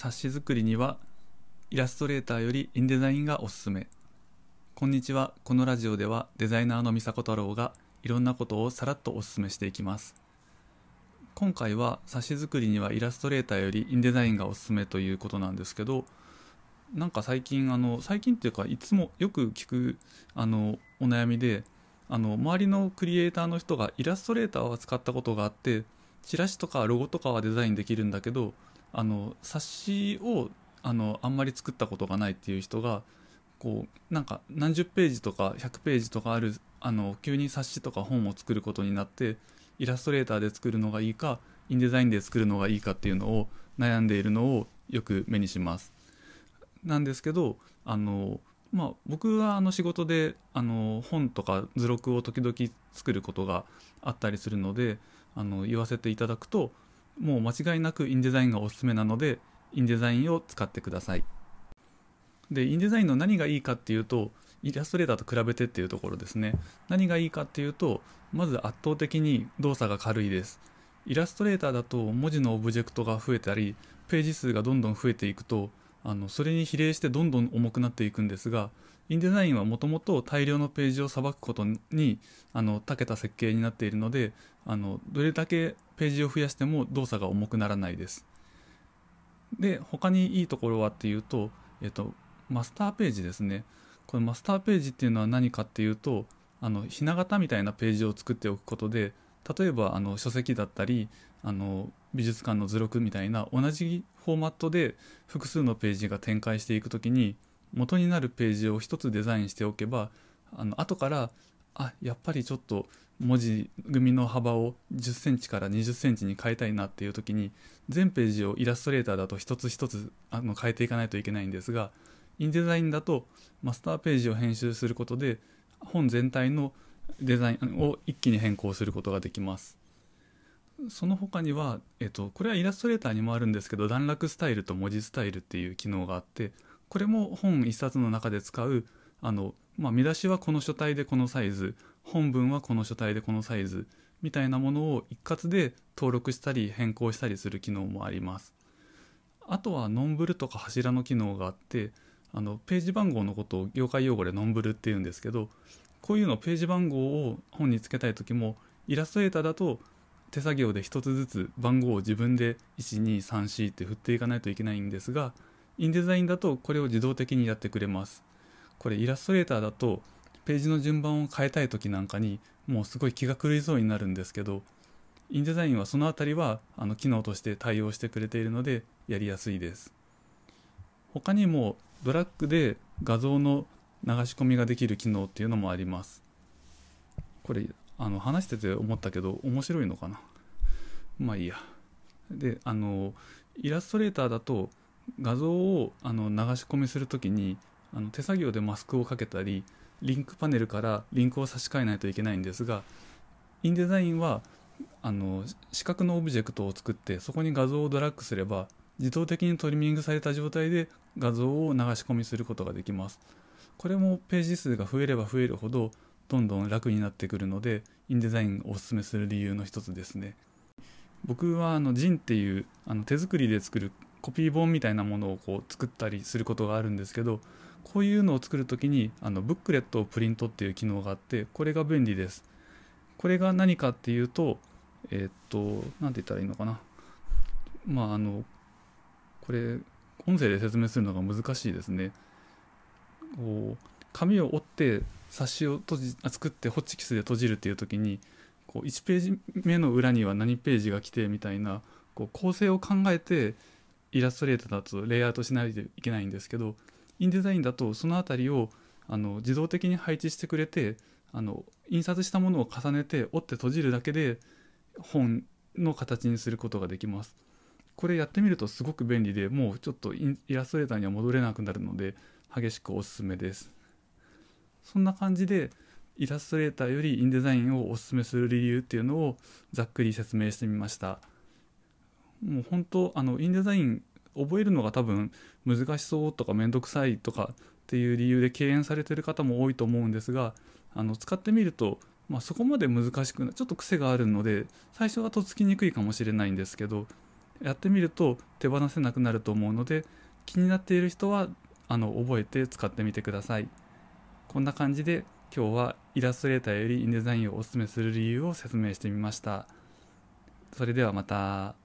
冊子作りにはイラストレーターよりインデザインがおすすめ。こんにちは。このラジオではデザイナーの三迫太郎がいろんなことをさらっとおすすめしていきます。今回は冊子作りにはイラストレーターよりインデザインがおすすめということなんですけどなんか最近あの最近っていうかいつもよく聞くあのお悩みであの周りのクリエイターの人がイラストレーターを使ったことがあってチラシとかロゴとかはデザインできるんだけどあの冊子をあのあんまり作ったことがないっていう人がこうなんか何十ページとか100ページとかあるあの急に冊子とか本を作ることになってイラストレーターで作るのがいいかインデザインで作るのがいいかっていうのを悩んでいるのをよく目にします。なんですけどあの、まあ、僕はあの仕事であの本とか図録を時々作ることがあったりするのであの言わせていただくともう間違いなくインデザインがおすすめなのでインデザインを使ってください。でインデザインの何がいいかっていうとイラストレーターと比べてっていうところですね。何がいいかっていうとまず圧倒的に動作が軽いです。イラストレーターだと文字のオブジェクトが増えたりページ数がどんどん増えていくとあのそれに比例してどんどん重くなっていくんですがインデザインはもともと大量のページをさばくことにあの長けた設計になっているのであのどれだけページを増やしても動作が重くならないです。で他にいいところはっていうと、えっと、マスターページですね。このマスターページっていうのは何かっていうとあのひな形みたいなページを作っておくことで例えばあの書籍だったりあの美術館の図録みたいな同じフォーマットで複数のページが展開していく時に元になるページを1つデザインしておけばあの後からあやっぱりちょっと文字組の幅を10センチから20センチに変えたいなっていう時に全ページをイラストレーターだと一つ一つあの変えていかないといけないんですがインデザインだとマスターページを編集することで本全体のデザインを一気に変更することができます。その他には、えっと、これはイラストレーターにもあるんですけど段落スタイルと文字スタイルっていう機能があってこれも本一冊の中で使うあの、まあ、見出しはこの書体でこのサイズ本文はこの書体でこのサイズみたいなものを一括で登録したり変更したりする機能もあります。あとはノンブルとか柱の機能があってあのページ番号のことを業界用語でノンブルっていうんですけどこういうのページ番号を本につけたい時もイラストレーターだと手作業で一つずつ番号を自分で1234って振っていかないといけないんですがインデザインだとこれを自動的にやってくれます。これイラストレーターだとページの順番を変えたい時なんかにもうすごい気が狂いそうになるんですけどインデザインはその辺りはあの機能として対応してくれているのでやりやすいです。他にもドラッグで画像の流し込みができる機能っていうのもあります。これあの話してて思ったけど面白いのかな？まあいいや。であのイラストレーターだと画像をあの流し込みする時にあの手作業でマスクをかけたりリンクパネルからリンクを差し替えないといけないんですがインデザインはあの四角のオブジェクトを作ってそこに画像をドラッグすれば自動的にトリミングされた状態で画像を流し込みすることができます。これもページ数が増えれば増えるほどどんどん楽になってくるのでインデザインをおすすめする理由の一つですね。僕はあのジンっていうあの手作りで作るコピー本みたいなものをこう作ったりすることがあるんですけどこういうのを作る時にあのブックレットをプリントっていう機能があってこれが便利です。これが何かっていうとえー、っと何て言ったらいいのかな。まああのこれ音声で説明するのが難しいですねこう紙を折って冊子を閉じ作ってホッチキスで閉じるっていう時にこう1ページ目の裏には何ページが来てみたいなこう構成を考えてイラストレーターだとレイアウトしないといけないんですけどインデザインだとその辺りをあの自動的に配置してくれてあの印刷したものを重ねて折って閉じるだけで本の形にすることができます。これやってみるとすごく便利でもうちょっとイラストレーターには戻れなくなるので激しくおすすめです。そんな感じでイラストレーターよりインデザインをおすすめする理由っていうのをざっくり説明してみました。もう本当あのインデザイン覚えるのが多分難しそうとか面倒くさいとかっていう理由で敬遠されてる方も多いと思うんですがあの使ってみると、まあ、そこまで難しくないちょっと癖があるので最初はとっつきにくいかもしれないんですけどやってみると手放せなくなると思うので気になっている人はあの覚えて使ってみてくださいこんな感じで今日はイラストレーターよりインデザインをおすすめする理由を説明してみましたそれではまた。